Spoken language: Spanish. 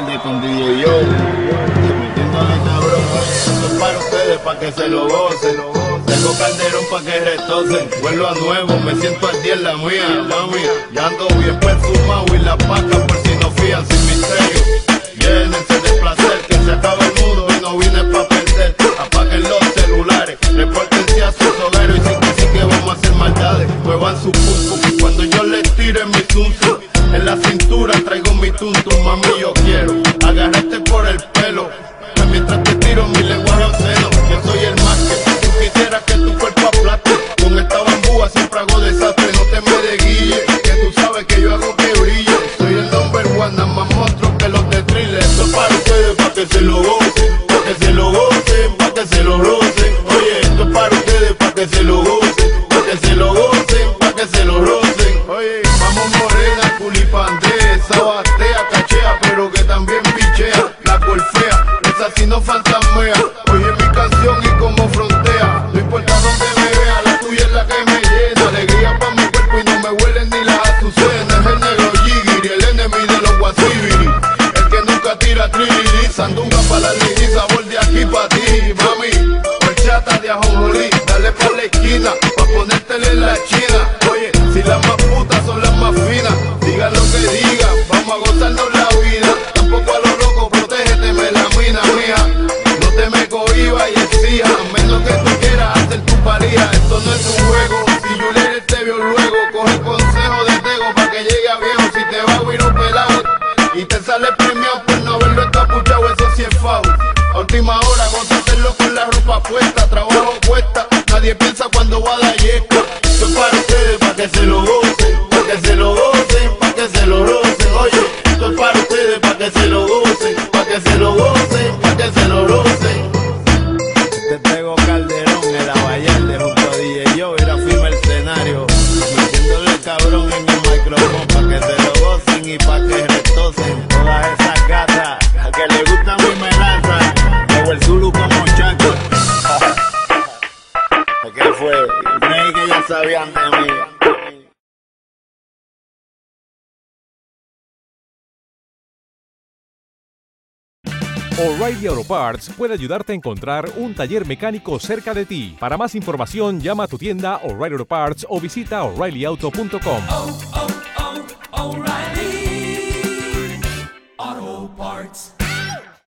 Calde con DJ Yo. Metiéndole cabrón, esto es para ustedes, para que se lo gocen. Tengo calderón para que retocen. Vuelvo a nuevo, me siento al día en la mía, mami. Ya ando bien perfumado y la paca por si no fían sin misterio. Llénense de placer, que se acaba el mundo y no vine pa' perder. Apaguen los celulares, repórtense a sus hogares y sí que sí que vamos a hacer maldades. Muevan su pum cuando yo les tire mi zum. En la cintura traigo mi tuntum, mami, yo quiero agarrarte por el pelo. Mientras te tiro mi lenguaje obsceno, yo soy el más que tú quisieras que tu cuerpo aplaste. Con esta bambúa siempre hago desastre, no te me desguille, que tú sabes que yo hago que brille. Soy el number one, nada más monstruo que los de thriller. Es para ustedes, para que se lo gocen, culipandea, sabatea, cachea, pero que también pichea, la golfea, esa sí no fantasmea. Oye mi canción y como frontea, no importa dónde me vea, la tuya es la que me llena, alegría para mi cuerpo y no me huelen ni las azucenas. Es el negro Jigiri, el enemigo de los guasibiri, el que nunca tira trilili, sandunga para la lili, sabor de aquí para ti, mami. Horchata de ajonjolí, dale pa' la esquina, pa' ponértele la china. Sale premiado por no haberlo encapuchado, eso sí es foul. A última hora, hacerlo con la ropa puesta, trabajo cuesta, nadie piensa cuando va a dar ¿Qué fue? Creí que ya sabían de mí. O'Reilly Auto Parts puede ayudarte a encontrar un taller mecánico cerca de ti. Para más información, llama a tu tienda O'Reilly Auto Parts o visita oreillyauto.com.